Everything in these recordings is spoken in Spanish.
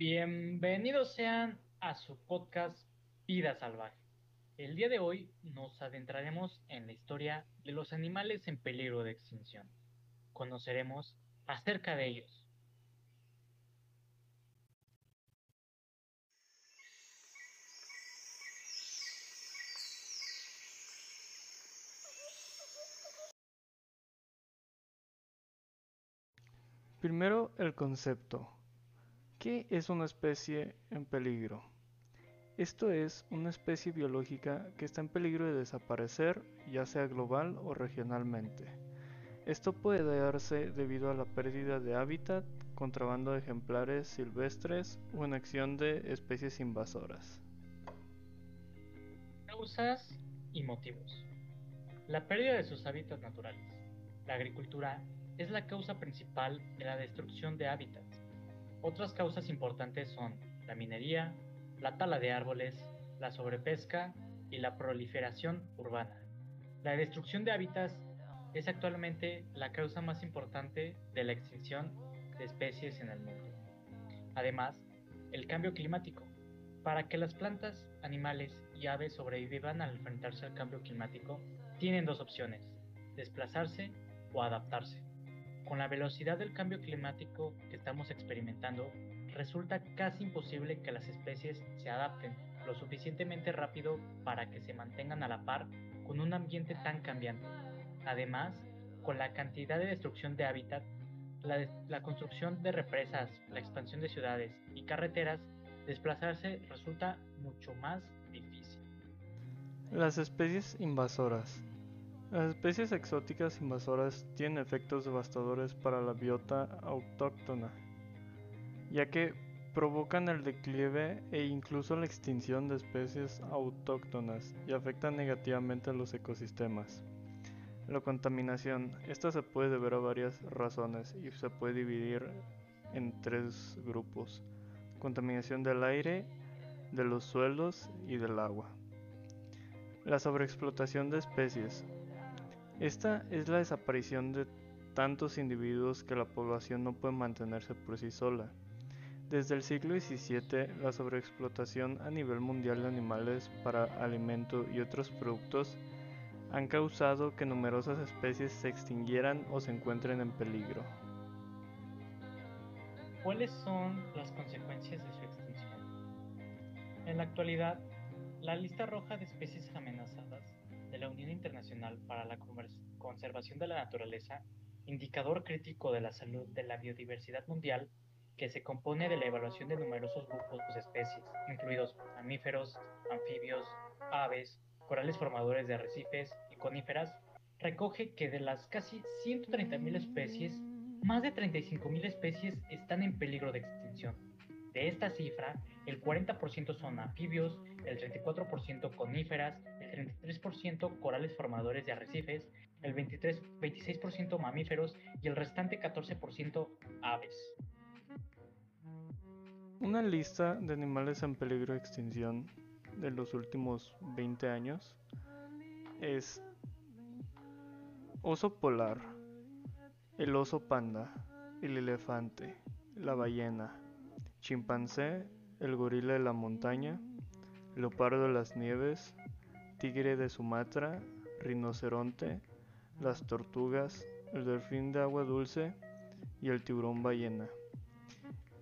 Bienvenidos sean a su podcast Vida Salvaje. El día de hoy nos adentraremos en la historia de los animales en peligro de extinción. Conoceremos acerca de ellos. Primero, el concepto. ¿Qué es una especie en peligro? Esto es una especie biológica que está en peligro de desaparecer, ya sea global o regionalmente. Esto puede darse debido a la pérdida de hábitat, contrabando de ejemplares silvestres o acción de especies invasoras. Causas y motivos. La pérdida de sus hábitats naturales. La agricultura es la causa principal de la destrucción de hábitats. Otras causas importantes son la minería, la tala de árboles, la sobrepesca y la proliferación urbana. La destrucción de hábitats es actualmente la causa más importante de la extinción de especies en el mundo. Además, el cambio climático. Para que las plantas, animales y aves sobrevivan al enfrentarse al cambio climático, tienen dos opciones, desplazarse o adaptarse. Con la velocidad del cambio climático que estamos experimentando, resulta casi imposible que las especies se adapten lo suficientemente rápido para que se mantengan a la par con un ambiente tan cambiante. Además, con la cantidad de destrucción de hábitat, la, construcción de represas, la expansión de ciudades y carreteras, desplazarse resulta mucho más difícil. Las especies invasoras. Las especies exóticas invasoras tienen efectos devastadores para la biota autóctona, ya que provocan el declive e incluso la extinción de especies autóctonas y afectan negativamente a los ecosistemas. La contaminación. Esta se puede deber a varias razones y se puede dividir en tres grupos. Contaminación del aire, de los suelos y del agua. La sobreexplotación de especies. Esta es la desaparición de tantos individuos que la población no puede mantenerse por sí sola. Desde el siglo XVII, la sobreexplotación a nivel mundial de animales para alimento y otros productos han causado que numerosas especies se extinguieran o se encuentren en peligro. ¿Cuáles son las consecuencias de su extinción? En la actualidad, la lista roja de especies amenazadas de la Unión Internacional para la Conservación de la Naturaleza, indicador crítico de la salud de la biodiversidad mundial, que se compone de la evaluación de numerosos grupos de especies, incluidos mamíferos, anfibios, aves, corales formadores de arrecifes y coníferas, recoge que de las casi 130.000 especies, más de 35.000 especies están en peligro de extinción. De esta cifra, el 40% son anfibios, el 34% coníferas, el 33% corales formadores de arrecifes, el 23, 26% mamíferos y el restante 14% aves. Una lista de animales en peligro de extinción de los últimos 20 años es oso polar, el oso panda, el elefante, la ballena, chimpancé, el gorila de la montaña, leopardo de las nieves, tigre de Sumatra, rinoceronte, las tortugas, el delfín de agua dulce y el tiburón ballena.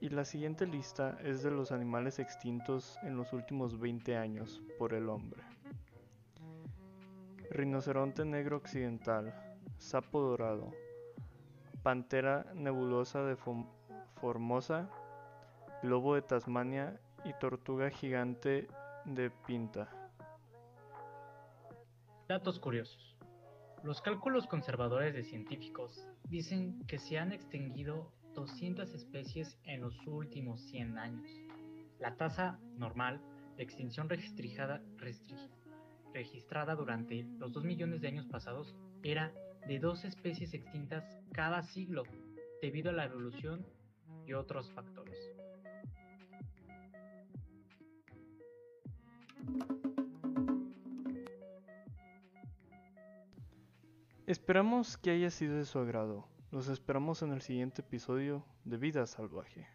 Y la siguiente lista es de los animales extintos en los últimos 20 años por el hombre. Rinoceronte negro occidental, sapo dorado, pantera nebulosa de Formosa, lobo de Tasmania y tortuga gigante de Pinta. Datos curiosos. Los cálculos conservadores de científicos dicen que se han extinguido 200 especies en los últimos 100 años. La tasa normal de extinción registrada, durante los 2 millones de años pasados era de dos especies extintas cada siglo debido a la evolución y otros factores. Esperamos que haya sido de su agrado. Los esperamos en el siguiente episodio de Vida Salvaje.